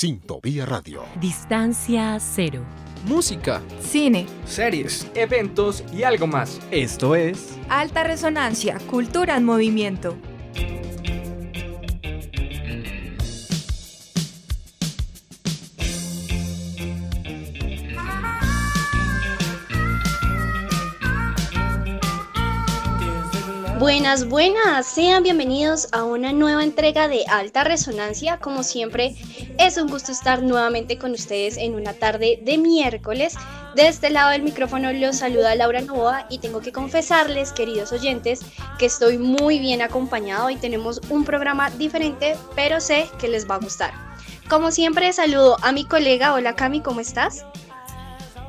Sintopía Radio. Distancia cero. Música, cine, series, eventos y algo más. Esto es Alta Resonancia, Cultura en Movimiento. Buenas, buenas, sean bienvenidos a una nueva entrega de Alta Resonancia. Como siempre, es un gusto estar nuevamente con ustedes en una tarde de miércoles. De este lado del micrófono los saluda Laura Novoa y tengo que confesarles, queridos oyentes, que estoy muy bien acompañado y tenemos un programa diferente, pero sé que les va a gustar. Como siempre, saludo a mi colega. Hola Cami, ¿cómo estás?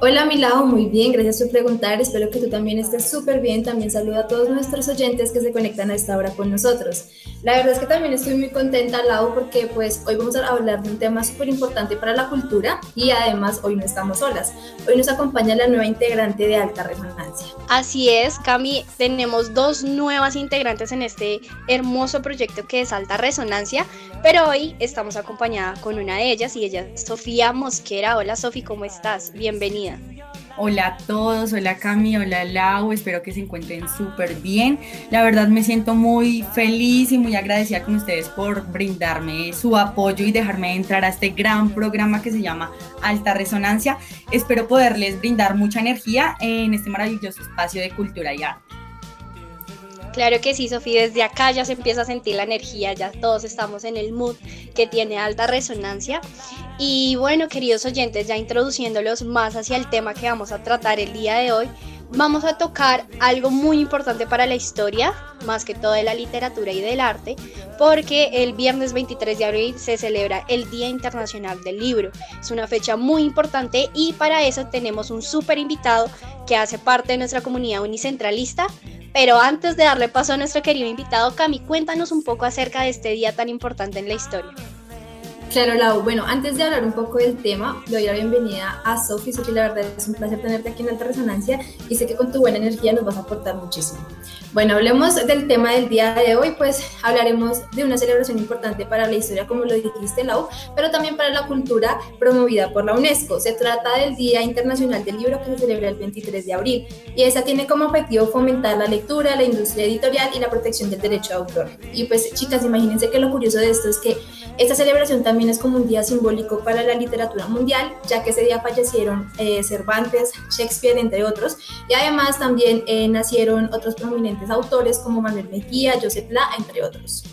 Hola Milao, muy bien, gracias por preguntar, espero que tú también estés súper bien, también saludo a todos nuestros oyentes que se conectan a esta hora con nosotros. La verdad es que también estoy muy contenta, Lau, porque pues hoy vamos a hablar de un tema súper importante para la cultura y además hoy no estamos solas, hoy nos acompaña la nueva integrante de Alta Resonancia. Así es, Cami, tenemos dos nuevas integrantes en este hermoso proyecto que es Alta Resonancia, pero hoy estamos acompañada con una de ellas y ella es Sofía Mosquera. Hola Sofía, ¿cómo estás? Bienvenida. Hola a todos, hola Cami, hola Lau, espero que se encuentren súper bien. La verdad me siento muy feliz y muy agradecida con ustedes por brindarme su apoyo y dejarme entrar a este gran programa que se llama Alta Resonancia. Espero poderles brindar mucha energía en este maravilloso espacio de cultura y arte. Claro que sí, Sofía, desde acá ya se empieza a sentir la energía, ya todos estamos en el mood que tiene alta resonancia. Y bueno, queridos oyentes, ya introduciéndolos más hacia el tema que vamos a tratar el día de hoy, vamos a tocar algo muy importante para la historia, más que todo de la literatura y del arte, porque el viernes 23 de abril se celebra el Día Internacional del Libro. Es una fecha muy importante y para eso tenemos un súper invitado que hace parte de nuestra comunidad unicentralista, pero antes de darle paso a nuestro querido invitado, Cami, cuéntanos un poco acerca de este día tan importante en la historia. Claro, Lau. Bueno, antes de hablar un poco del tema, le doy la bienvenida a Sofi. Sofi, la verdad es un placer tenerte aquí en Alta Resonancia y sé que con tu buena energía nos vas a aportar muchísimo. Bueno, hablemos del tema del día de hoy, pues hablaremos de una celebración importante para la historia, como lo dijiste, Lau, pero también para la cultura promovida por la UNESCO. Se trata del Día Internacional del Libro que se celebra el 23 de abril y esa tiene como objetivo fomentar la lectura, la industria editorial y la protección del derecho de autor. Y pues, chicas, imagínense que lo curioso de esto es que esta celebración también es como un día simbólico para la literatura mundial, ya que ese día fallecieron eh, Cervantes, Shakespeare, entre otros, y además también eh, nacieron otros prominentes autores como Manuel Mejía, Joseph La, entre otros.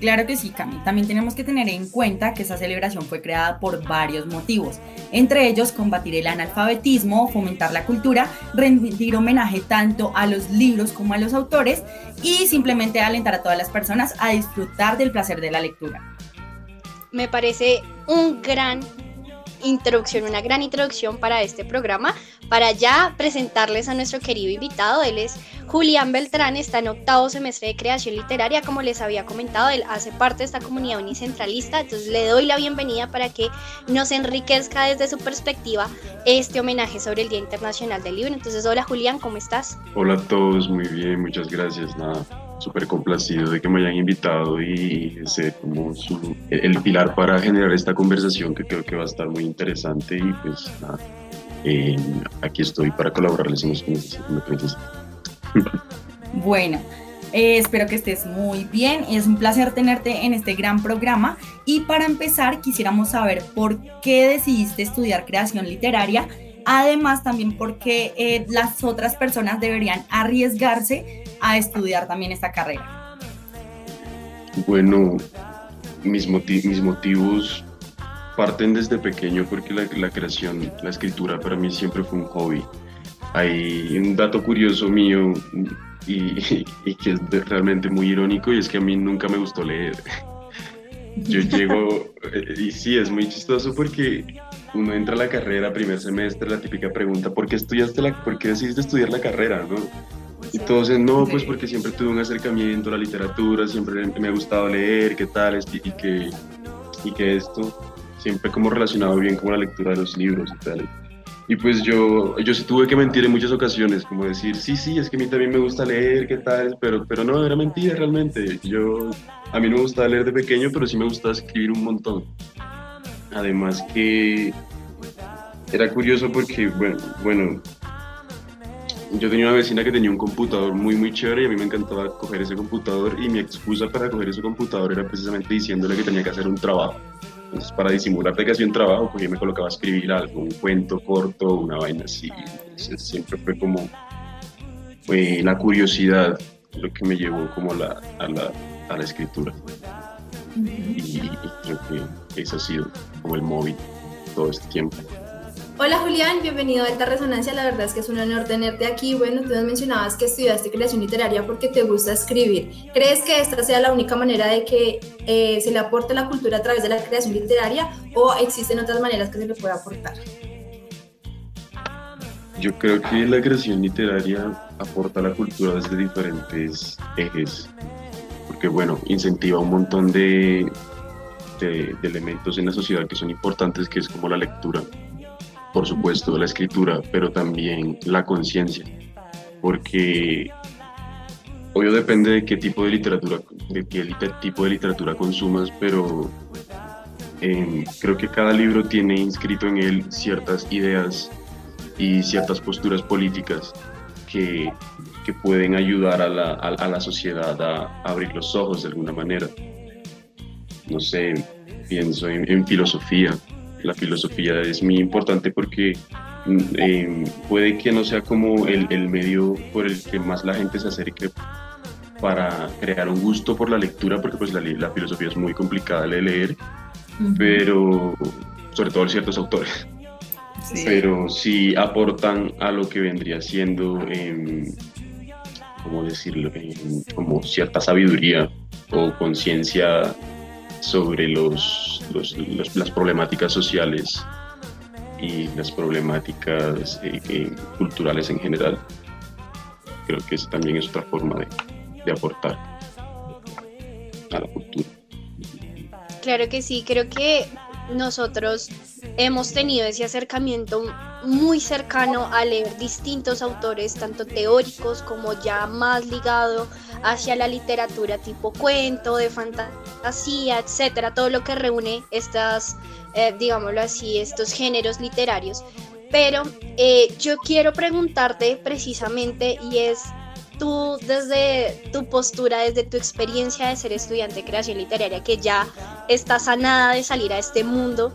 Claro que sí, Cami. También tenemos que tener en cuenta que esta celebración fue creada por varios motivos, entre ellos combatir el analfabetismo, fomentar la cultura, rendir homenaje tanto a los libros como a los autores y simplemente alentar a todas las personas a disfrutar del placer de la lectura. Me parece un gran introducción, una gran introducción para este programa, para ya presentarles a nuestro querido invitado. Él es Julián Beltrán, está en octavo semestre de creación literaria, como les había comentado, él hace parte de esta comunidad unicentralista, entonces le doy la bienvenida para que nos enriquezca desde su perspectiva este homenaje sobre el Día Internacional del Libro. Entonces, hola Julián, ¿cómo estás? Hola a todos, muy bien, muchas gracias. Nada, súper complacido de que me hayan invitado y ser como el pilar para generar esta conversación que creo que va a estar muy interesante y pues nada, eh, aquí estoy para colaborarles en los que Bueno, eh, espero que estés muy bien. Es un placer tenerte en este gran programa. Y para empezar, quisiéramos saber por qué decidiste estudiar creación literaria. Además, también por qué eh, las otras personas deberían arriesgarse a estudiar también esta carrera. Bueno, mis, mis motivos parten desde pequeño porque la, la creación, la escritura para mí siempre fue un hobby hay un dato curioso mío y, que es realmente muy irónico y es que a mí nunca me gustó leer. Yo llego, eh, y sí, es muy chistoso porque uno entra a la carrera, primer semestre, la típica pregunta, ¿por qué estudiaste la, por qué decidiste estudiar la carrera? ¿no? Dicen, no, pues porque siempre tuve un acercamiento a la literatura, siempre me ha gustado leer, qué tal, y, y que, y que esto, siempre como relacionado bien con la lectura de los libros y tal. Y pues yo, yo sí tuve que mentir en muchas ocasiones, como decir, sí, sí, es que a mí también me gusta leer, qué tal, pero, pero no, era mentira realmente. Yo, a mí no me gustaba leer de pequeño, pero sí me gustaba escribir un montón. además que era curioso porque, bueno, bueno, yo tenía una vecina que tenía un computador muy, muy chévere y a mí me encantaba coger ese computador y mi excusa para coger ese computador era precisamente diciéndole que tenía que hacer un trabajo. Entonces, para disimular que hacía un trabajo, pues yo me colocaba a escribir algo, un cuento corto, una vaina así. siempre fue como fue la curiosidad lo que me llevó como la, a, la, a la escritura. y, y creo que eso ha sido como el móvil todo este tiempo. Hola Julián, bienvenido a Alta Resonancia. La verdad es que es un honor tenerte aquí. Bueno, tú nos mencionabas que estudiaste creación literaria porque te gusta escribir. ¿Crees que esta sea la única manera de que eh, se le aporte la cultura a través de la creación literaria o existen otras maneras que se le pueda aportar? Yo creo que la creación literaria aporta la cultura desde diferentes ejes, porque bueno, incentiva un montón de, de elementos en la sociedad que son importantes, que es como la lectura por supuesto, la escritura, pero también la conciencia, porque obvio depende de qué tipo de literatura, de qué tipo de literatura consumas, pero em, creo que cada libro tiene inscrito en él ciertas ideas y ciertas posturas políticas que, que pueden ayudar a la, a, la sociedad a, abrir los ojos de alguna manera. No sé, pienso en filosofía, la filosofía es muy importante porque mm, eh, puede que no sea como el, el, medio por el que más la gente se acerque para crear un gusto por la lectura, porque pues la, la filosofía es muy complicada de leer, pero sobre todo ciertos autores. Pero sí aportan a lo que vendría siendo, eh, ¿cómo decirlo?, como cierta sabiduría o conciencia sobre los, las problemáticas sociales y las problemáticas eh, eh, culturales en general. Creo que eso también es otra forma de, de aportar a la cultura. Claro que sí, creo que nosotros hemos tenido ese acercamiento muy cercano a leer distintos autores, tanto teóricos como ya más ligado hacia la literatura tipo cuento, de fantasía, etcétera, todo lo que reúne estas, eh, digámoslo así, estos géneros literarios. Pero eh, yo quiero preguntarte precisamente y es tú desde tu postura, desde tu experiencia de ser estudiante de creación literaria, que ya estás sanada de salir a este mundo,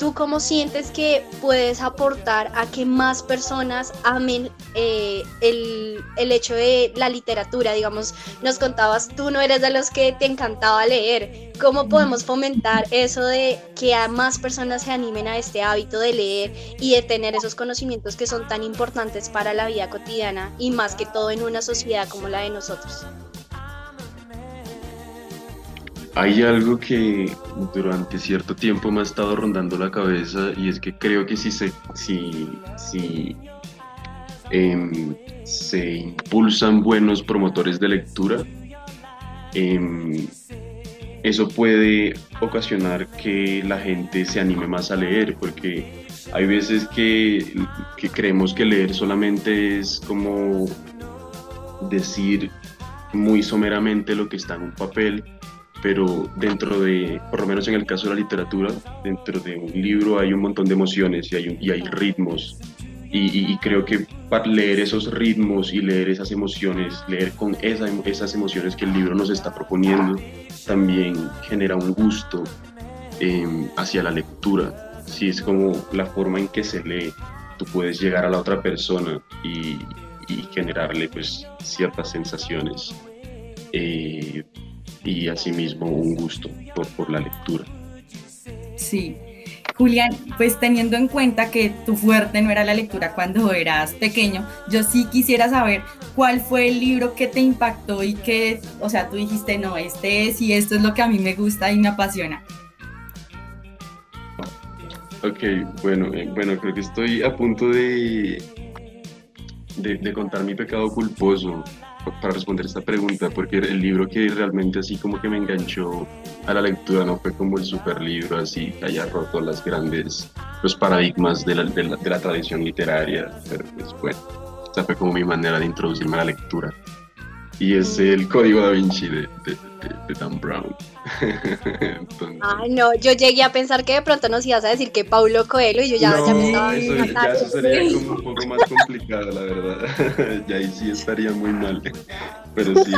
¿Tú cómo sientes que puedes aportar a que más personas amen eh, el, el, hecho de la literatura? Digamos, nos contabas, tú no eres de los que te encantaba leer. ¿Cómo podemos fomentar eso de que a más personas se animen a este hábito de leer y de tener esos conocimientos que son tan importantes para la vida cotidiana y más que todo en una sociedad como la de nosotros? Hay algo que durante cierto tiempo me ha estado rondando la cabeza y es que creo que si se, si, si, em, se impulsan buenos promotores de lectura, em, eso puede ocasionar que la gente se anime más a leer, porque hay veces que, que creemos que leer solamente es como decir muy someramente lo que está en un papel pero dentro de, por lo menos en el caso de la literatura, dentro de un libro hay un montón de emociones y hay, y hay ritmos. Y, creo que para leer esos ritmos y leer esas emociones, leer con esa, esas emociones que el libro nos está proponiendo, también genera un gusto em, hacia la lectura. Si es como la forma en que se lee, tú puedes llegar a la otra persona y, y generarle pues ciertas sensaciones. Eh, y asimismo un gusto por, por la lectura. Sí. Julián, pues teniendo en cuenta que tu fuerte no era la lectura cuando eras pequeño, yo sí quisiera saber cuál fue el libro que te impactó y que, o sea, tú dijiste, no, este es y esto es lo que a mí me gusta y me apasiona. Ok, bueno, eh, bueno, creo que estoy a punto de, de, de contar mi pecado culposo para responder esta pregunta, porque el libro que realmente así como que me enganchó a la lectura no fue como el super libro así que haya roto las grandes, los paradigmas de la, de la, de la tradición literaria, pero pues bueno, esta fue como mi manera de introducirme a la lectura. Y es el código da Vinci de, Dan Brown. Ay, no, yo llegué a pensar que de pronto nos ibas a decir que Paulo Coelho y yo ya, ya me estaba eso, ya eso sería como un poco más complicado, la verdad. ya ahí sí estaría muy mal. Pero sí,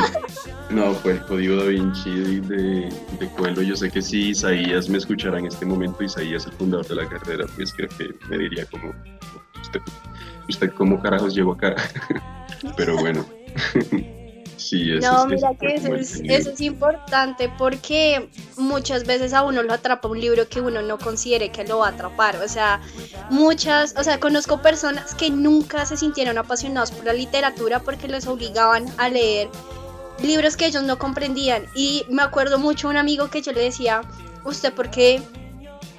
no, fue el código da Vinci de, de, Coelho. Yo sé que si Isaías me escuchara en este momento, Isaías, el fundador de la carrera, pues creo que me diría como, usted, usted cómo carajos llegó acá. Pero bueno. Sí, eso no, mira que eso es, eso es, importante porque muchas veces a uno lo atrapa un libro que uno no considere que lo va a atrapar. O sea, muchas, o sea, conozco personas que nunca se sintieron apasionados por la literatura porque les obligaban a leer libros que ellos no comprendían. Y me acuerdo mucho un amigo que yo le decía, ¿usted por qué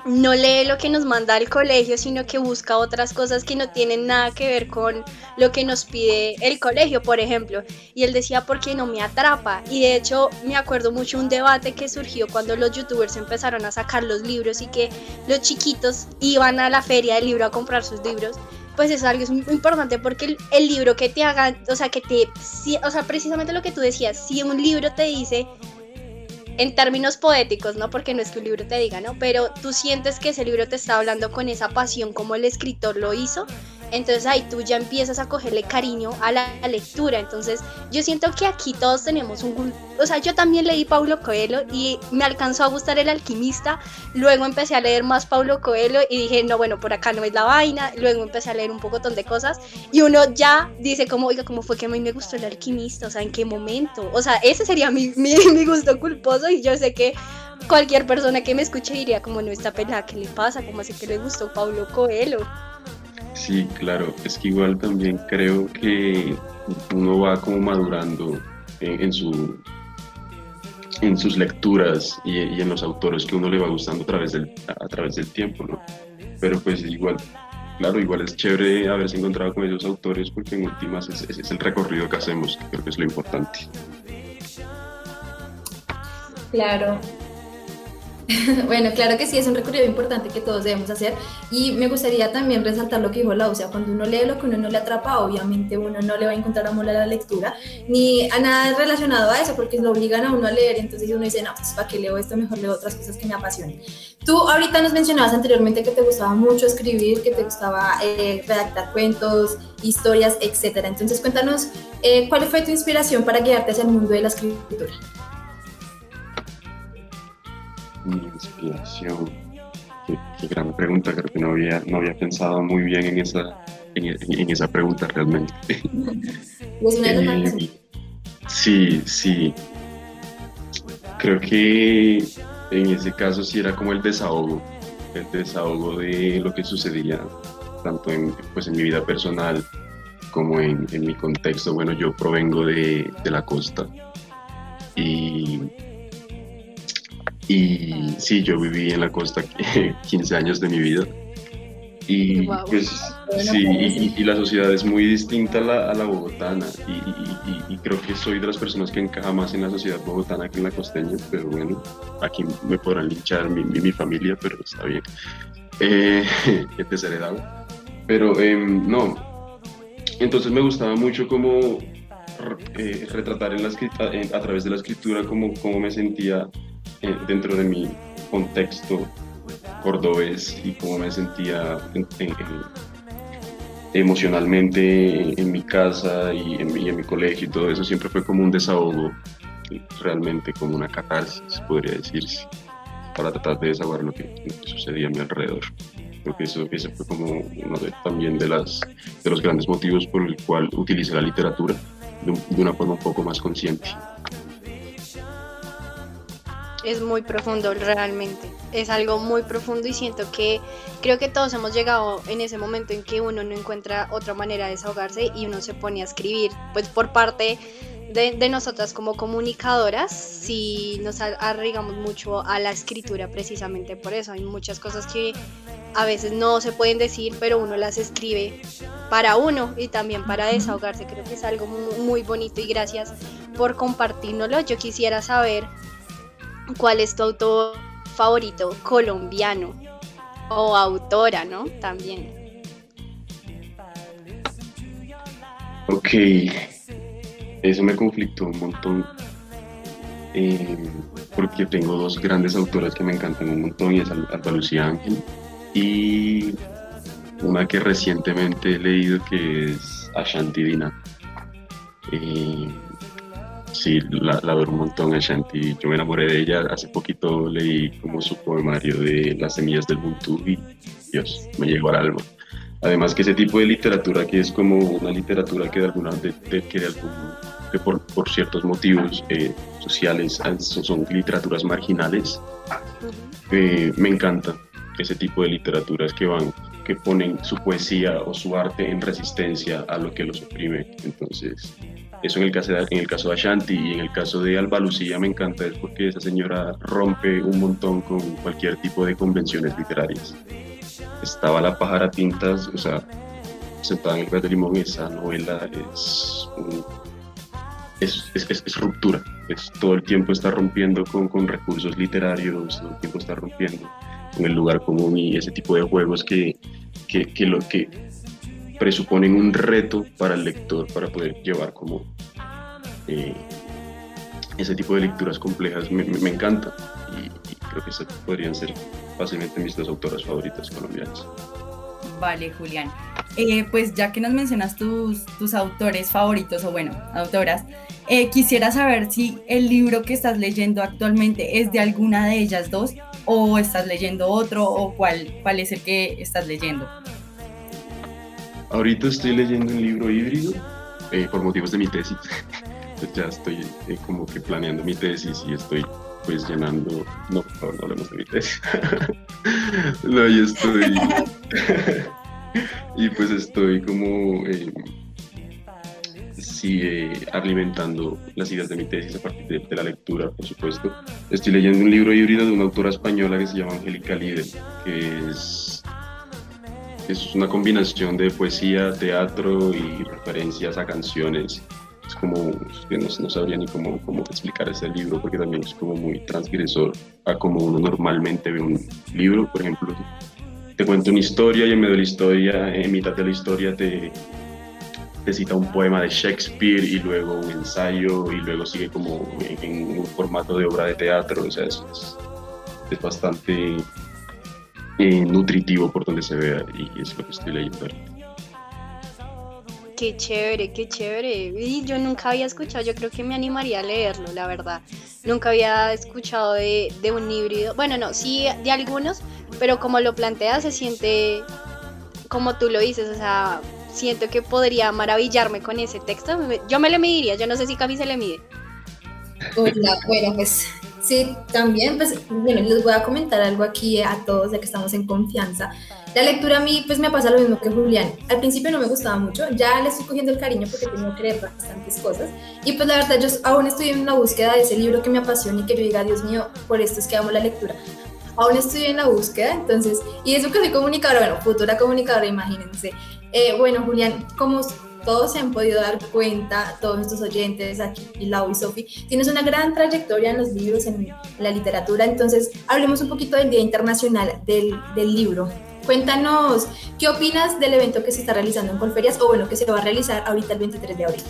no lee lo que nos manda el colegio, sino que busca otras cosas que no tienen nada que ver con lo que nos pide el colegio, por ejemplo. Y él decía, ¿por qué no me atrapa? Y de hecho me acuerdo mucho un debate que surgió cuando los youtubers empezaron a sacar los libros y que los chiquitos iban a la feria del libro a comprar sus libros. Pues es algo muy importante porque el, libro que te hagan, o sea, que te, o sea, precisamente lo que tú decías, si un libro te dice, en términos poéticos, ¿no? Porque no es que un libro te diga, ¿no? Pero tú sientes que ese libro te está hablando con esa pasión como el escritor lo hizo, entonces ahí tú ya empiezas a cogerle cariño a la lectura. Entonces yo siento que aquí todos tenemos un... O sea, yo también leí Paulo Coelho y me alcanzó a gustar El alquimista. Luego empecé a leer más Paulo Coelho y dije, no, bueno, por acá no es la vaina. Luego empecé a leer un poco de cosas y uno ya dice como, oiga, ¿cómo fue que a mí me gustó El alquimista? O sea, ¿en qué momento? O sea, ese sería mi, mi, mi gusto culposo y yo sé que cualquier persona que me escuche diría como no está pelada, ¿qué le pasa? ¿Cómo así que le gustó Paulo Coelho? Sí, claro, es que igual también creo que uno va como madurando en, su, en sus lecturas y, en los autores que uno le va gustando a través del, a través del tiempo, ¿no? Pero pues igual, claro, igual es chévere haberse encontrado con esos autores porque en últimas ese es el recorrido que hacemos, creo que es lo importante. Claro, bueno, claro que sí, es un recorrido importante que todos debemos hacer y me gustaría también resaltar lo que dijo la o sea, cuando uno lee lo que uno no le atrapa, obviamente uno no le va a encontrar amor a la lectura ni a nada relacionado a eso porque lo obligan a uno a leer, entonces uno dice, no, pues para qué leo esto, mejor leo otras cosas que me apasionen. Tú ahorita nos mencionabas anteriormente que te gustaba mucho escribir, que te gustaba eh, redactar cuentos, historias, etcétera. Entonces cuéntanos, eh, ¿cuál fue tu inspiración para guiarte hacia el mundo de la escritura? Mi inspiración. Qué, gran pregunta, creo que no había, no había pensado muy bien en esa, en, esa pregunta realmente. Eh, sí, sí. Creo que en ese caso sí era como el desahogo, el desahogo de lo que sucedía tanto en, pues en mi vida personal como en, en mi contexto. Bueno, yo provengo de, de la costa y y sí, yo viví en la costa 15 años de mi vida. Y pues sí, y, la sociedad es muy distinta a la, a la bogotana. Y, creo que soy de las personas que encaja más en la sociedad bogotana que en la costeña. Pero bueno, aquí me podrán linchar mi, mi, familia, pero está bien. Eh, que te heredado. Pero em, no. Entonces me gustaba mucho como eh, retratar en la, a través de la escritura cómo, cómo me sentía eh, dentro de mi contexto cordobés y cómo me sentía emocionalmente en mi casa y en, mi, en mi colegio y todo eso siempre fue como un desahogo, realmente como una catarsis, podría decirse, para tratar de desahogar lo que, sucedía a mi alrededor. Porque eso, ese fue como uno de, también de, las, de los grandes motivos por el cual utilicé la literatura de una forma un poco más consciente es muy profundo realmente. Es algo muy profundo y siento que creo que todos hemos llegado en ese momento en que uno no encuentra otra manera de desahogarse y uno se pone a escribir. Pues por parte de, nosotras como comunicadoras, si nos arriesgamos mucho a la escritura precisamente por eso. Hay muchas cosas que a veces no se pueden decir, pero uno las escribe para uno y también para desahogarse. Creo que es algo muy, muy bonito y gracias por compartirnoslo. Yo quisiera saber ¿Cuál es tu autor favorito colombiano? O autora, ¿no? También. Ok. eso me conflictó un montón eh, porque tengo dos grandes autoras que me encantan un montón y es Alba Lucía Ángel y una que recientemente he leído que es Ashanti Dina. Eh, sí, la, la adoro un montón Ashanti. Yo me enamoré de ella. Hace poquito leí como su poemario de Las semillas del Ubuntu y Dios, me llegó al alma. Además que ese tipo de literatura que es como una literatura que de alguna de, que de algún, que por, por, ciertos motivos eh, sociales son, son, literaturas marginales, eh, me encanta ese tipo de literaturas que van que ponen su poesía o su arte en resistencia a lo que los oprime. Entonces, eso en el caso de, en el caso de Ashanti y en el caso de Alba Lucía me encanta, es porque esa señora rompe un montón con cualquier tipo de convenciones literarias. Estaba La pájara tintas, o sea, sentada en el de limón, esa novela es, es, es, es, ruptura, todo el tiempo está rompiendo con, con recursos literarios, todo el tiempo está rompiendo en el lugar común y ese tipo de juegos que, que, que, lo, que presuponen un reto para el lector para poder llevar como eh, ese tipo de lecturas complejas me, encanta y, creo que esas podrían ser fácilmente mis dos autoras favoritas colombianas. Vale, Julián. Eh, pues ya que nos mencionas tus, tus autores favoritos o bueno, autoras, eh, quisiera saber si el libro que estás leyendo actualmente es de alguna de ellas dos o estás leyendo otro o cuál, cuál es el que estás leyendo. Ahorita estoy leyendo un libro híbrido eh, por motivos de mi tesis. ya estoy eh, como que planeando mi tesis y estoy pues llenando... No, por favor, no hablemos de mi tesis. no, y estoy... y pues estoy como... Eh, sigue alimentando las ideas de mi tesis a partir de, la lectura, por supuesto. Estoy leyendo un libro híbrido de una autora española que se llama Angélica Líder, que es, es una combinación de poesía, teatro y referencias a canciones. Es como no, sabría ni cómo, cómo explicar ese libro porque también es como muy transgresor a como uno normalmente ve un libro. Por ejemplo, te cuento una historia y en medio de la historia, en mitad de la historia te te cita un poema de Shakespeare y luego un ensayo y luego sigue como en, un formato de obra de teatro, o sea, es, bastante eh, nutritivo por donde se vea y es lo que estoy leyendo ahorita. Qué chévere, qué chévere. Y yo nunca había escuchado, yo creo que me animaría a leerlo, la verdad. Nunca había escuchado de, de un híbrido. Bueno, no, sí de algunos, pero como lo planteas se siente como tú lo dices, o sea, siento que podría maravillarme con ese texto. Yo me le mediría, yo no sé si Cami se le mide. Hola, bueno, pues sí, también, pues bueno, les voy a comentar algo aquí a todos, ya que estamos en confianza. La lectura a mí, pues me pasa lo mismo que Julián. Al principio no me gustaba mucho, ya le estoy cogiendo el cariño porque tengo que leer bastantes cosas. Y pues la verdad, yo aún estoy en una búsqueda de ese libro que me apasiona y que yo diga, Dios mío, por esto es que amo la lectura. Aún estoy en la búsqueda, entonces, y eso que soy comunicadora, bueno, futura comunicadora, imagínense. Eh, bueno, Julián, como todos se han podido dar cuenta, todos nuestros oyentes, aquí Lau y Sofi, tienes una gran trayectoria en los libros, en la literatura, entonces hablemos un poquito del Día Internacional del, del Libro. Cuéntanos, ¿qué opinas del evento que se está realizando en Colferias o bueno, que se va a realizar ahorita el 23 de abril?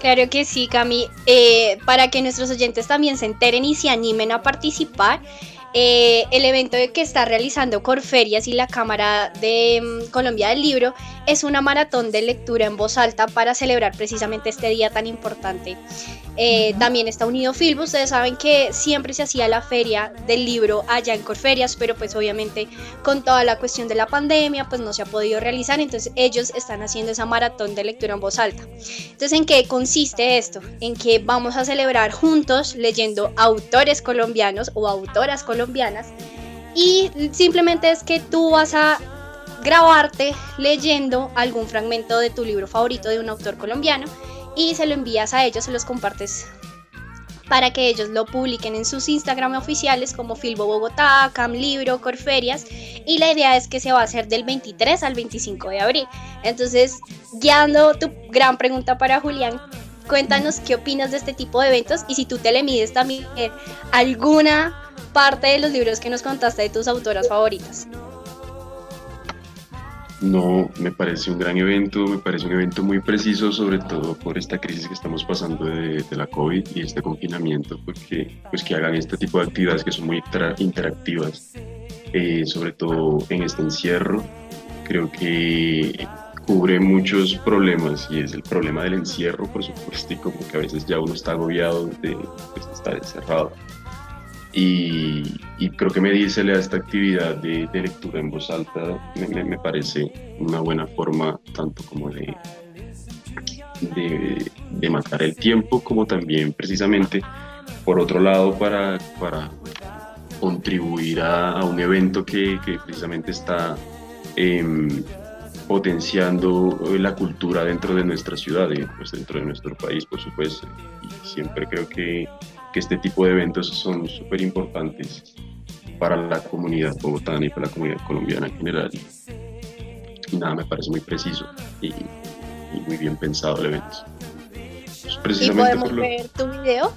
Claro que sí, Cami. Eh, para que nuestros oyentes también se enteren y se animen a participar, eh, el evento que está realizando Corferias y la Cámara de mm, Colombia del Libro es una maratón de lectura en voz alta para celebrar precisamente este día tan importante. Eh, también está unido Filbo, ustedes saben que siempre se hacía la feria del libro allá en Corferias, pero pues obviamente con toda la cuestión de la pandemia pues no se ha podido realizar, entonces ellos están haciendo esa maratón de lectura en voz alta. Entonces, ¿en qué consiste esto? En que vamos a celebrar juntos leyendo autores colombianos o autoras colombianas y simplemente es que tú vas a grabarte leyendo algún fragmento de tu libro favorito de un autor colombiano y se lo envías a ellos, se los compartes para que ellos lo publiquen en sus Instagram oficiales como Filbo Bogotá, Cam Libro, Corferias y la idea es que se va a hacer del 23 al 25 de abril. Entonces, guiando tu gran pregunta para Julián, cuéntanos qué opinas de este tipo de eventos y si tú te le mides también alguna parte de los libros que nos contaste de tus autoras favoritas. No, me parece un gran evento, me parece un evento muy preciso, sobre todo por esta crisis que estamos pasando de, la COVID y este confinamiento, porque pues que hagan este tipo de actividades que son muy interactivas, eh, sobre todo en este encierro, creo que cubre muchos problemas y es el problema del encierro, por supuesto, y como que a veces ya uno está agobiado de pues, estar encerrado. Y, creo que medírsele a esta actividad de, lectura en voz alta. Me, parece una buena forma tanto como de, de, matar el tiempo como también precisamente por otro lado para, para contribuir a, un evento que, que precisamente está em, potenciando la cultura dentro de nuestra ciudad y pues dentro de nuestro país por supuesto. Y siempre creo que este tipo de eventos son súper importantes para la comunidad bogotana y para la comunidad colombiana en general. Y nada, me parece muy preciso y, muy bien pensado el evento. Pues ¿Y podemos ver tu video?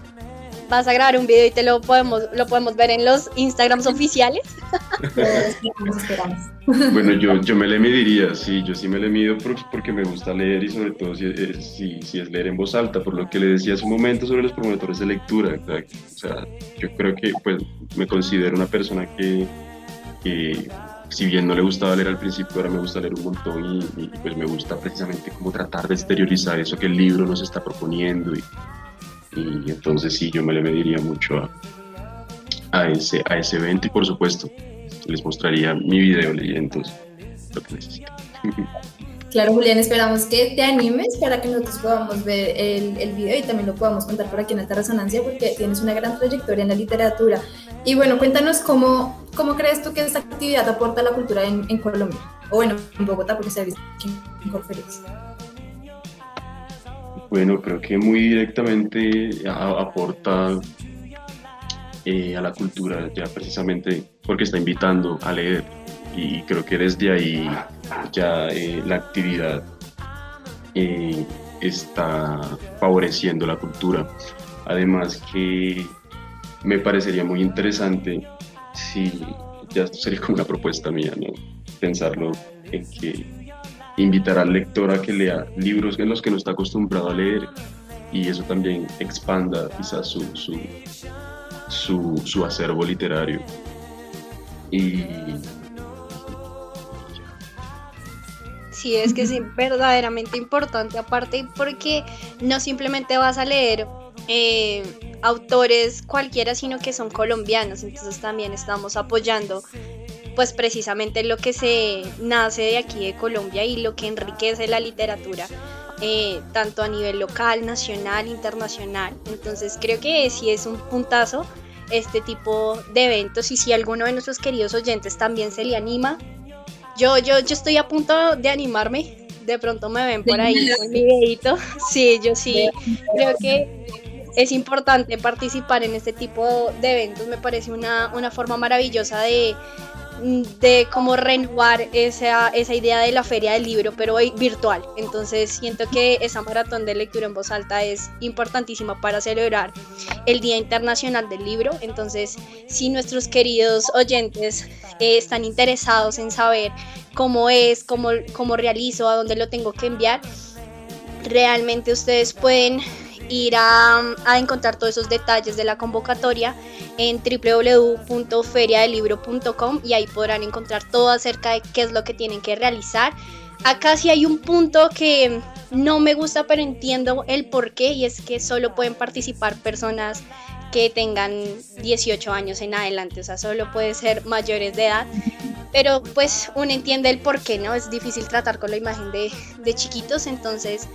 Vas a grabar un video y te lo podemos, lo podemos ver en los Instagrams oficiales. bueno, yo, yo me le mediría, sí, yo sí me le mido porque me gusta leer y sobre todo si es, si, es leer en voz alta, por lo que le decía hace un momento sobre los promotores de lectura. O sea, yo creo que pues me considero una persona que, si bien no le gustaba leer al principio, ahora me gusta leer un montón y, y, pues me gusta precisamente como tratar de exteriorizar eso que el libro nos está proponiendo y, y entonces sí, yo me le mediría mucho a, ese, a ese evento y por supuesto les mostraría mi video leyendo lo que necesitan. Claro, Julián, esperamos que te animes para que nosotros podamos ver el, el, video y también lo podamos contar por aquí en Alta Resonancia porque tienes una gran trayectoria en la literatura. Y bueno, cuéntanos cómo, cómo crees tú que esta actividad aporta a la cultura en, en Colombia, o bueno, en Bogotá, porque se ha visto aquí en conferencia. Bueno, creo que muy directamente aporta eh, a la cultura, ya precisamente porque está invitando a leer y creo que desde ahí ya eh, la actividad eh, está favoreciendo la cultura. Además que me parecería muy interesante si ya sería como una propuesta mía, ¿no? Pensarlo en que invitar al lector a que lea libros en los que no está acostumbrado a leer y eso también expanda quizás su, su, su, acervo literario. Y... Sí, es que es verdaderamente importante, aparte porque no simplemente vas a leer eh, autores cualquiera, sino que son colombianos, entonces también estamos apoyando pues precisamente lo que se nace de aquí de Colombia y lo que enriquece la literatura, eh, tanto a nivel local, nacional, internacional. Entonces creo que sí es un puntazo este tipo de eventos y si alguno de nuestros queridos oyentes también se le anima, yo, yo, yo estoy a punto de animarme. De pronto me ven por ahí con mi videito. Sí, yo sí creo que es importante participar en este tipo de eventos. Me parece una, una forma maravillosa de, de cómo renovar esa, esa idea de la feria del libro, pero hoy virtual. Entonces siento que esa maratón de lectura en voz alta es importantísima para celebrar el Día Internacional del Libro. Entonces, si nuestros queridos oyentes eh, están interesados en saber cómo es, cómo, cómo realizo, a dónde lo tengo que enviar, realmente ustedes pueden ir a, encontrar todos esos detalles de la convocatoria en www.feriadelibro.com y ahí podrán encontrar todo acerca de qué es lo que tienen que realizar. Acá sí hay un punto que no me gusta, pero entiendo el por qué y es que solo pueden participar personas que tengan 18 años en adelante, o sea, solo puede ser mayores de edad. Pero pues uno entiende el por qué, ¿no? Es difícil tratar con la imagen de chiquitos, entonces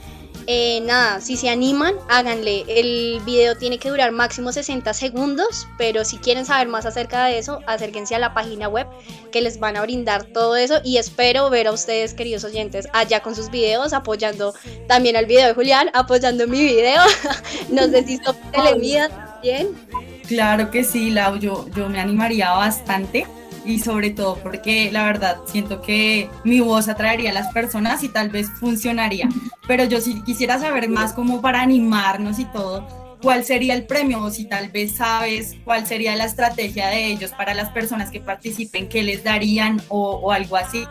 eh, nada, si se animan, háganle. El video tiene que durar máximo 60 segundos, pero si quieren saber más acerca de eso, acérquense a la página web que les van a brindar todo eso y espero ver a ustedes, queridos oyentes, allá con sus videos, apoyando también al video de Julián, apoyando mi video. no sé si esto televida también. Claro que sí, Lau, yo, yo me animaría bastante y sobre todo porque la verdad siento que mi voz atraería a las personas y tal vez funcionaría. Pero yo sí quisiera saber más como para animarnos y todo, cuál sería el premio o si tal vez sabes cuál sería la estrategia de ellos para las personas que participen, qué les darían o, o algo así.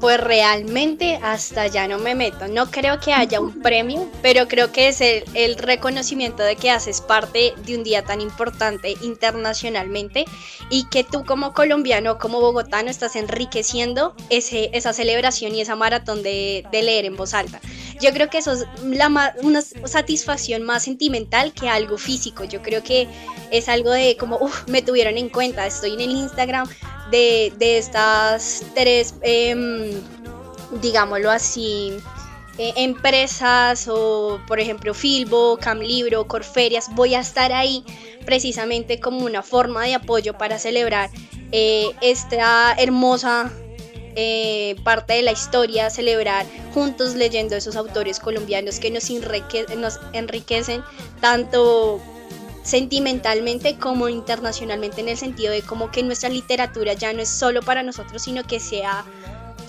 Pues realmente hasta ya no me meto. No creo que haya un premio, pero creo que es el, reconocimiento de que haces parte de un día tan importante internacionalmente y que tú como colombiano, como bogotano, estás enriqueciendo ese, esa celebración y esa maratón de, leer en voz alta. Yo creo que eso es la, una satisfacción más sentimental que algo físico. Yo creo que es algo de como, uff, me tuvieron en cuenta, estoy en el Instagram, de, estas tres, em, digámoslo así, eh, empresas o por ejemplo Filbo, Camlibro, Corferias, voy a estar ahí precisamente como una forma de apoyo para celebrar eh, esta hermosa eh, parte de la historia, celebrar juntos leyendo esos autores colombianos que nos, nos enriquecen tanto sentimentalmente como internacionalmente en el sentido de como que nuestra literatura ya no es solo para nosotros, sino que se ha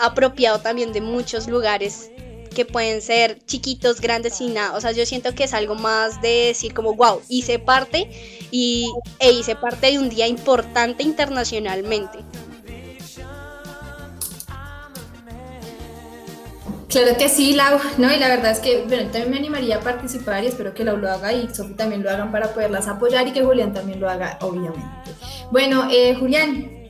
apropiado también de muchos lugares que pueden ser chiquitos, grandes y nada. O sea, yo siento que es algo más de decir como, wow, hice parte y, e hice parte de un día importante internacionalmente. Claro que sí, Lau, ¿no? Y la verdad es que, bueno, también me animaría a participar y espero que Lau lo haga y Sofi también lo hagan para poderlas apoyar y que Julián también lo haga, obviamente. Bueno, eh, Julián,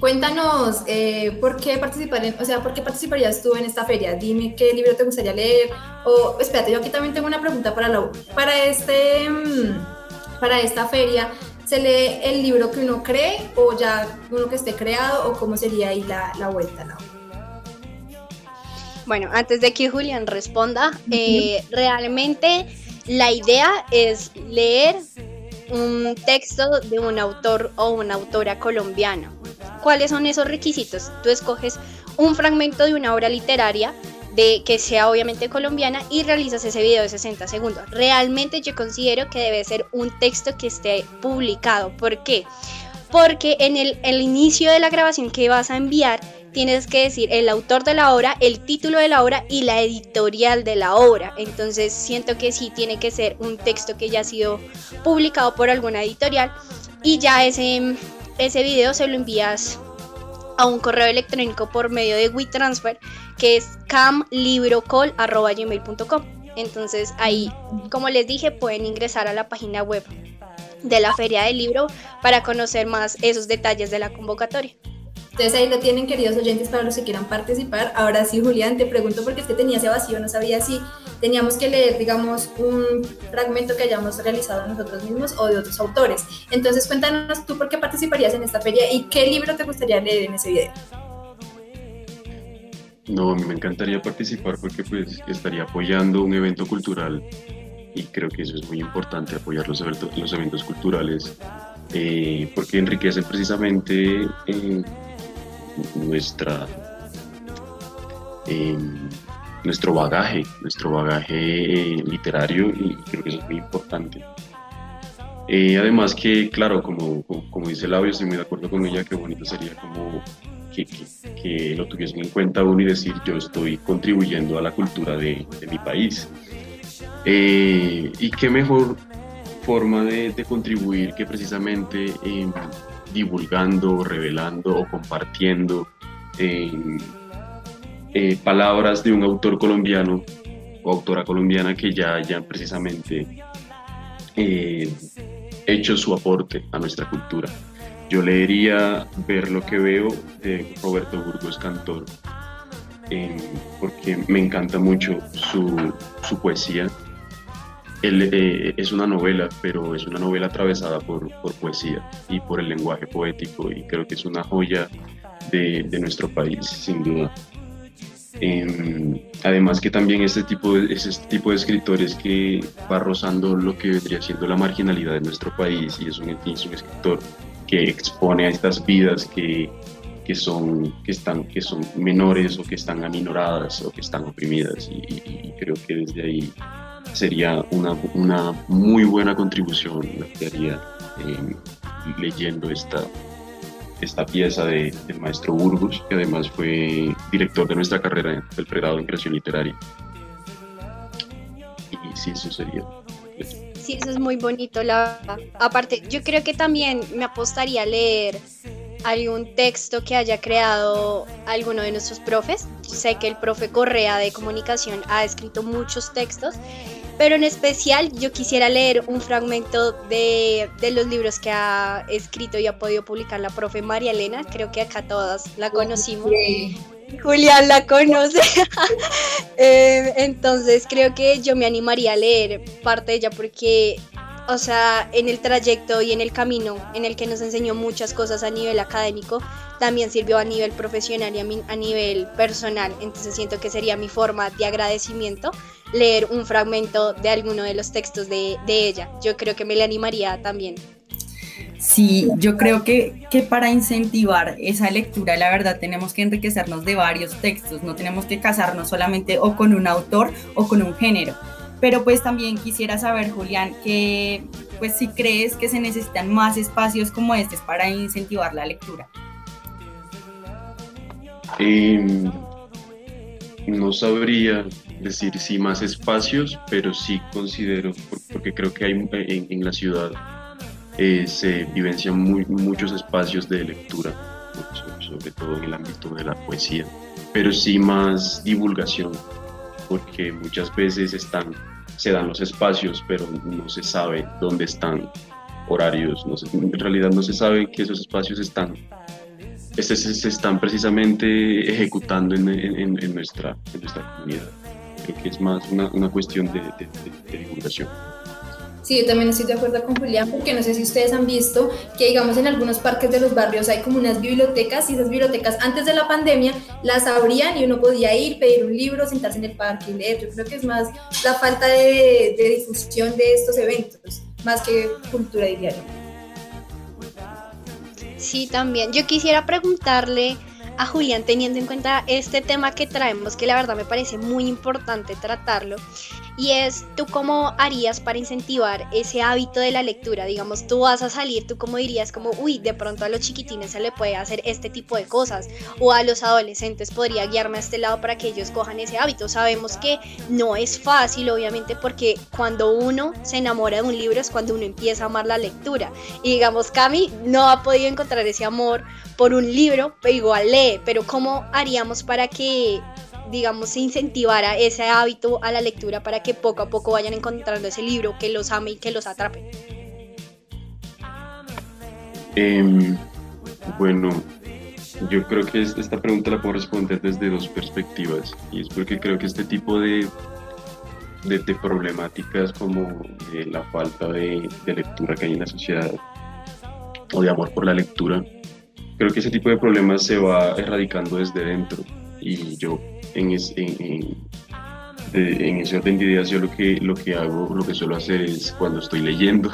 cuéntanos eh, por qué participar o sea, por qué participarías tú en esta feria. Dime qué libro te gustaría leer. O, espérate, yo aquí también tengo una pregunta para Lau. Para este, mm, para esta feria, ¿se lee el libro que uno cree o ya uno que esté creado o cómo sería ahí la, la vuelta, Lau? Bueno, antes de que Julián responda, eh, realmente la idea es leer un texto de un autor o una autora colombiana. ¿Cuáles son esos requisitos? Tú escoges un fragmento de una obra literaria de que sea obviamente colombiana y realizas ese video de 60 segundos. Realmente yo considero que debe ser un texto que esté publicado. ¿Por qué? Porque en el, el inicio de la grabación que vas a enviar tienes que decir el autor de la obra, el título de la obra y la editorial de la obra. Entonces siento que sí tiene que ser un texto que ya ha sido publicado por alguna editorial y ya ese, ese video se lo envías a un correo electrónico por medio de WeTransfer que es camlibrocall.gmail.com. Entonces ahí, como les dije, pueden ingresar a la página web de la Feria del Libro para conocer más esos detalles de la convocatoria. Entonces ahí lo tienen, queridos oyentes, para los que quieran participar. Ahora sí, Julián, te pregunto porque es que tenía ese vacío, no sabía si teníamos que leer, digamos, un fragmento que hayamos realizado nosotros mismos o de otros autores. Entonces cuéntanos tú por qué participarías en esta feria y qué libro te gustaría leer en ese video. No, a mí me encantaría participar porque pues estaría apoyando un evento cultural y creo que eso es muy importante, apoyar los eventos, culturales, eh, porque enriquecen precisamente eh, nuestra, em, nuestro bagaje, nuestro bagaje eh, literario y creo que eso es muy importante. Eh, además que, claro, como, como, dice Lavio, estoy muy de acuerdo con ella, que bonito sería como que, que, lo tuviesen en cuenta uno y decir yo estoy contribuyendo a la cultura de, de mi país. Eh, y qué mejor forma de, de contribuir que precisamente em, divulgando, revelando o compartiendo eh, palabras de un autor colombiano o autora colombiana que ya hayan precisamente eh, hecho su aporte a nuestra cultura. Yo leería Ver lo que veo de Roberto Burgos Cantor, eh, porque me encanta mucho su, su poesía eh, es una novela, pero es una novela atravesada por, por, poesía y por el lenguaje poético y creo que es una joya de, de nuestro país, sin duda. Em, además que también este tipo, de, este tipo de escritores que va rozando lo que vendría siendo la marginalidad de nuestro país y es un, es un escritor que expone a estas vidas que, que, son, que, están, que son menores o que están aminoradas o que están oprimidas y, y creo que desde ahí sería una, una muy buena contribución la que haría eh, leyendo esta, esta pieza de, del maestro Burgos, que además fue director de nuestra carrera del pregrado en creación literaria. Y sí, eso sería. Sí, eso es muy bonito. La... Aparte, yo creo que también me apostaría a leer algún texto que haya creado alguno de nuestros profes. Sé que el profe Correa de Comunicación ha escrito muchos textos, pero en especial yo quisiera leer un fragmento de, los libros que ha escrito y ha podido publicar la profe María Elena. Creo que acá todas la conocimos. Julián la conoce. Eh, entonces creo que yo me animaría a leer parte de ella porque o sea, en el trayecto y en el camino en el que nos enseñó muchas cosas a nivel académico, también sirvió a nivel profesional y a, nivel personal. Entonces siento que sería mi forma de agradecimiento leer un fragmento de alguno de los textos de, ella. Yo creo que me le animaría también. Sí, yo creo que, que, para incentivar esa lectura, la verdad, tenemos que enriquecernos de varios textos, no tenemos que casarnos solamente o con un autor o con un género. Pero pues también quisiera saber, Julián, que pues si crees que se necesitan más espacios como este para incentivar la lectura. Em, no sabría decir si más espacios, pero sí considero, porque creo que hay en, la ciudad eh, se vivencian muchos espacios de lectura, sobre todo en el ámbito de la poesía, pero sí más divulgación, porque muchas veces están, se dan los espacios, pero no se sabe dónde están horarios, en realidad no se sabe que esos espacios están, este, se, están precisamente ejecutando en, nuestra, comunidad. Creo que es más una, cuestión de, de. Sí, yo también estoy de acuerdo con Julián, porque no sé si ustedes han visto que, digamos, en algunos parques de los barrios hay como unas bibliotecas y esas bibliotecas antes de la pandemia las abrían y uno podía ir, pedir un libro, sentarse en el parque y leer. Yo creo que es más la falta de, de difusión de estos eventos, más que cultura diaria. Sí, también. Yo quisiera preguntarle a Julián teniendo en cuenta este tema que traemos, que la verdad me parece muy importante tratarlo, y es tú cómo harías para incentivar ese hábito de la lectura. Digamos, tú vas a salir, tú cómo dirías como, uy, de pronto a los chiquitines se le puede hacer este tipo de cosas, o a los adolescentes podría guiarme a este lado para que ellos cojan ese hábito. Sabemos que no es fácil, obviamente, porque cuando uno se enamora de un libro es cuando uno empieza a amar la lectura. Y digamos, Cami no ha podido encontrar ese amor por un libro, pero igual lee, pero ¿cómo haríamos para que digamos, se incentivara ese hábito a la lectura para que poco a poco vayan encontrando ese libro que los ame y que los atrape? Em, bueno, yo creo que esta pregunta la puedo responder desde dos perspectivas y es porque creo que este tipo de, de, problemáticas como la falta de, de lectura que hay en la sociedad o de amor por la lectura creo que ese tipo de problemas se va erradicando desde dentro y yo en, en, en, ese orden de ideas yo lo que, lo que hago, lo que suelo hacer es cuando estoy leyendo,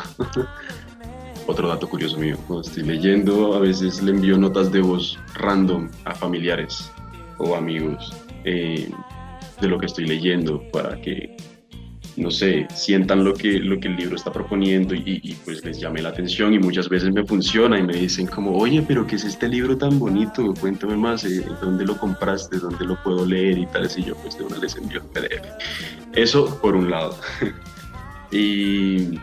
otro dato curioso mío, cuando estoy leyendo a veces le envío notas de voz random a familiares o amigos eh, de lo que estoy leyendo para que no sé, sientan lo que, lo que el libro está proponiendo y, pues les llame la atención y muchas veces me funciona y me dicen como, oye, pero ¿qué es este libro tan bonito? Cuéntame más, eh, ¿dónde lo compraste? ¿Dónde lo puedo leer? Y tal, y yo pues de una les envío el PDF. Eso por un lado. y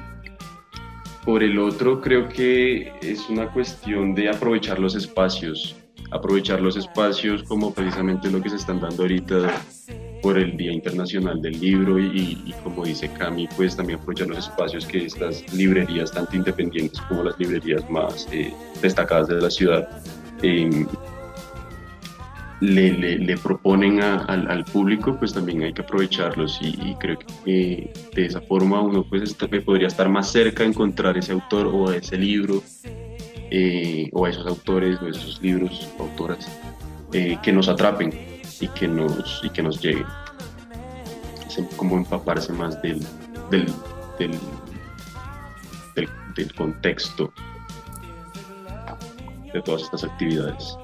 por el otro creo que es una cuestión de aprovechar los espacios, aprovechar los espacios como precisamente lo que se están dando ahorita por el Día Internacional del Libro y, como dice Cami, pues también aprovechar los espacios que estas librerías, tanto independientes como las librerías más eh, destacadas de la ciudad, em, le, proponen al, público, pues también hay que aprovecharlos y, creo que de esa forma uno pues podría estar más cerca de encontrar ese autor o ese libro eh, o esos autores o esos libros, autoras, eh, que nos atrapen y que nos, y que nos llegue. como empaparse más del, del, del, del, contexto de todas estas actividades.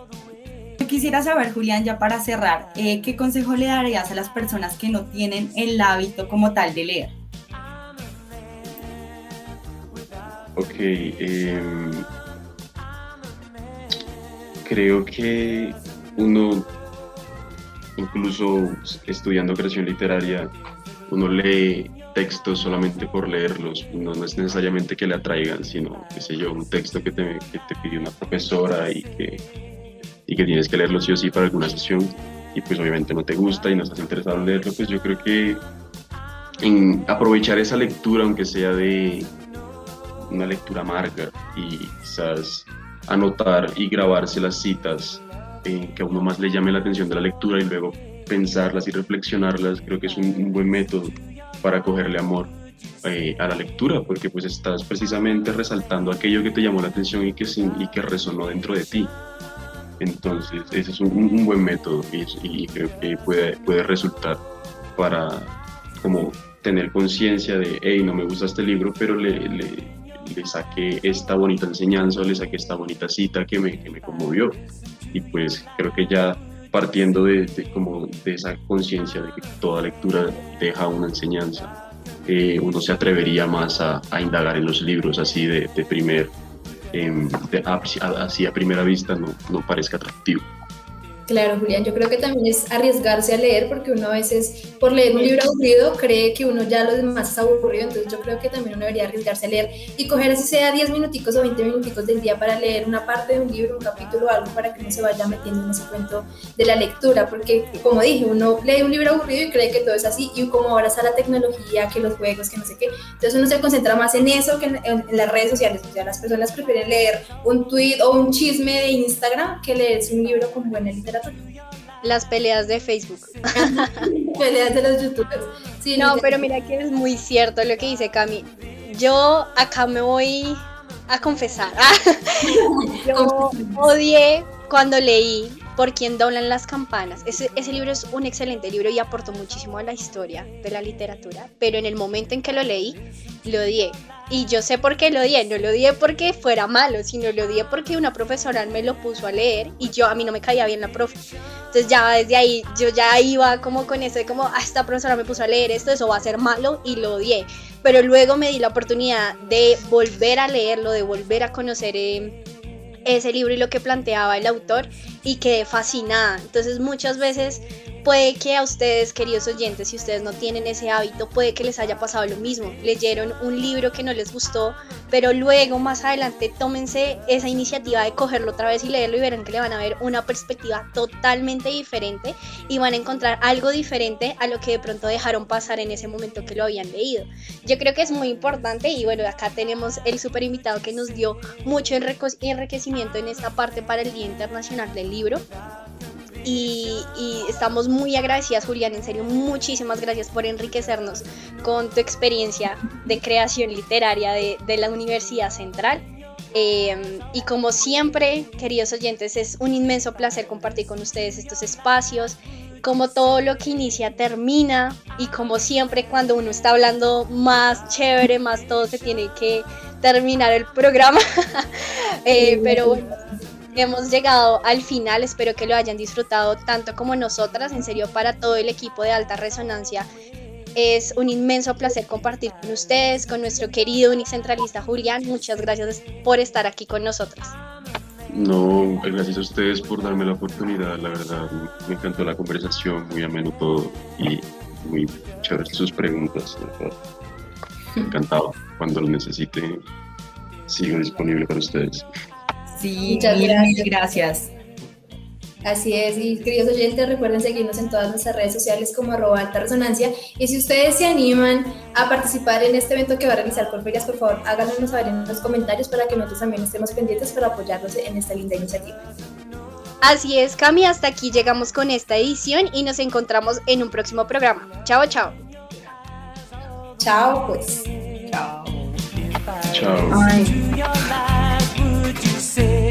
Quisiera saber, Julián, ya para cerrar, eh, ¿qué consejo le darías a las personas que no tienen el hábito como tal de leer? Ok, em, creo que uno incluso estudiando creación literaria, uno lee textos solamente por leerlos, no, es necesariamente que le atraigan, sino, qué sé yo, un texto que te, que te pidió una profesora y que, y que tienes que leerlo sí o sí para alguna sesión y pues obviamente no te gusta y no estás interesado en leerlo, pues yo creo que en aprovechar esa lectura, aunque sea de una lectura amarga y quizás anotar y grabarse las citas eh, que a uno más le llame la atención de la lectura y luego pensarlas y reflexionarlas, creo que es un, buen método para cogerle amor eh, a la lectura, porque pues estás precisamente resaltando aquello que te llamó la atención y que, y que resonó dentro de ti. Entonces, ese es un, buen método y, creo que puede, puede resultar para como tener conciencia de, hey, no me gusta este libro, pero le, le, le, saqué esta bonita enseñanza, le saqué esta bonita cita que me, que me conmovió. Y pues creo que ya partiendo de, como de esa conciencia de que toda lectura deja una enseñanza, eh, uno se atrevería más a, a, indagar en los libros así de, de primer, eh, así a primera vista no, no parezca atractivo. Claro, Julián, yo creo que también es arriesgarse a leer porque uno a veces por leer un libro aburrido cree que uno ya lo demás es aburrido, entonces yo creo que también uno debería arriesgarse a leer y coger así sea 10 minuticos o 20 minuticos del día para leer una parte de un libro, un capítulo o algo para que uno se vaya metiendo en ese cuento de la lectura, porque como dije, uno lee un libro aburrido y cree que todo es así y como ahora está la tecnología, que los juegos, que no sé qué, entonces uno se concentra más en eso que en, las redes sociales, o sea, las personas prefieren leer un tweet o un chisme de Instagram que leerse un libro con buena literatura las peleas de Facebook. peleas de los youtubers. no, pero mira que es muy cierto lo que dice Cami. Yo acá me voy a confesar. Yo odié cuando leí Por quien doblan las campanas. Ese, ese libro es un excelente libro y aportó muchísimo a la historia de la literatura, pero en el momento en que lo leí, lo odié. Y yo sé por qué lo odié, no lo odié porque fuera malo, sino lo odié porque una profesora me lo puso a leer y yo a mí no me caía bien la profe. Entonces ya desde ahí yo ya iba como con eso de como, ah, esta profesora me puso a leer esto, eso va a ser malo y lo odié. Pero luego me di la oportunidad de volver a leerlo, de volver a conocer eh, ese libro y lo que planteaba el autor y quedé fascinada. Entonces muchas veces Puede que a ustedes, queridos oyentes, si ustedes no tienen ese hábito, puede que les haya pasado lo mismo. Leyeron un libro que no les gustó, pero luego más adelante tómense esa iniciativa de cogerlo otra vez y leerlo y verán que le van a ver una perspectiva totalmente diferente y van a encontrar algo diferente a lo que de pronto dejaron pasar en ese momento que lo habían leído. Yo creo que es muy importante y bueno, acá tenemos el super invitado que nos dio mucho enriquecimiento en esta parte para el Día Internacional del Libro y, estamos muy agradecidas, Julián, en serio, muchísimas gracias por enriquecernos con tu experiencia de creación literaria de, la Universidad Central. Eh, y como siempre, queridos oyentes, es un inmenso placer compartir con ustedes estos espacios. Como todo lo que inicia termina y como siempre cuando uno está hablando más chévere, más todo se tiene que terminar el programa. Eh, pero bueno, hemos llegado al final, espero que lo hayan disfrutado tanto como nosotras, en serio para todo el equipo de Alta Resonancia. Es un inmenso placer compartir con ustedes, con nuestro querido unicentralista Julián. Muchas gracias por estar aquí con nosotros. No, gracias a ustedes por darme la oportunidad, la verdad. Me encantó la conversación, muy ameno todo y muy chévere sus preguntas. Encantado. Cuando lo necesiten, sigo disponible para ustedes. Sí, Muchas gracias. gracias. Así es, y queridos oyentes, recuerden seguirnos en todas nuestras redes sociales como arroba alta resonancia. Y si ustedes se animan a participar en este evento que va a realizar Corferias, por favor, háganos saber en los comentarios para que nosotros también estemos pendientes para apoyarlos en esta linda iniciativa. Así es, Cami, hasta aquí llegamos con esta edición y nos encontramos en un próximo programa. Chao, chao. Chao, pues. Chao. Chao. say